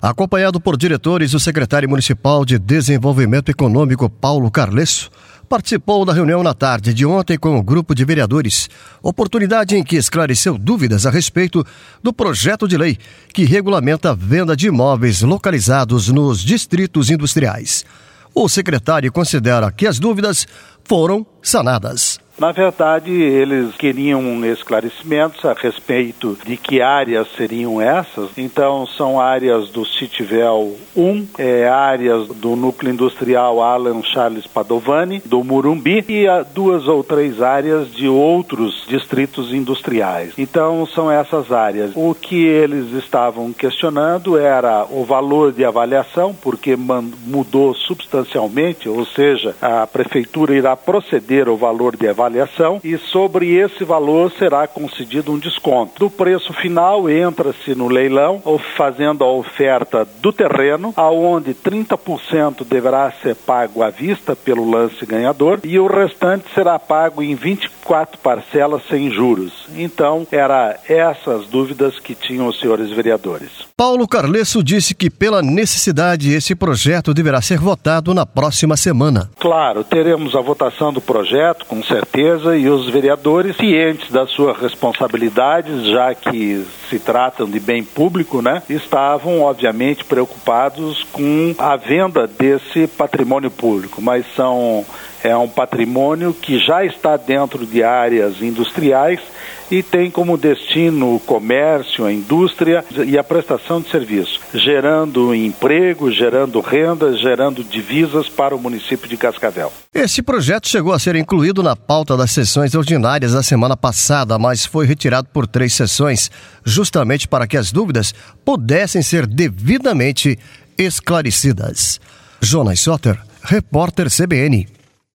Acompanhado por diretores, o secretário municipal de Desenvolvimento Econômico, Paulo Carlesso, participou da reunião na tarde de ontem com o grupo de vereadores, oportunidade em que esclareceu dúvidas a respeito do projeto de lei que regulamenta a venda de imóveis localizados nos distritos industriais. O secretário considera que as dúvidas foram sanadas. Na verdade, eles queriam esclarecimentos a respeito de que áreas seriam essas. Então, são áreas do Citivel 1, é, áreas do núcleo industrial Alan Charles Padovani, do Murumbi, e duas ou três áreas de outros distritos industriais. Então, são essas áreas. O que eles estavam questionando era o valor de avaliação, porque mudou substancialmente, ou seja, a prefeitura irá proceder ao valor de avaliação avaliação e sobre esse valor será concedido um desconto. Do preço final entra-se no leilão, fazendo a oferta do terreno, aonde 30% deverá ser pago à vista pelo lance ganhador e o restante será pago em 24 parcelas sem juros. Então, era essas dúvidas que tinham os senhores vereadores. Paulo Carlesso disse que pela necessidade esse projeto deverá ser votado na próxima semana. Claro, teremos a votação do projeto, com certeza certeza, e os vereadores, cientes das suas responsabilidades, já que se tratam de bem público, né, estavam, obviamente, preocupados com a venda desse patrimônio público, mas são é um patrimônio que já está dentro de áreas industriais e tem como destino o comércio, a indústria e a prestação de serviço, gerando emprego, gerando renda, gerando divisas para o município de Cascavel. Esse projeto chegou a ser incluído na pauta das sessões ordinárias da semana passada, mas foi retirado por três sessões, justamente para que as dúvidas pudessem ser devidamente esclarecidas. Jonas Soter, repórter CBN.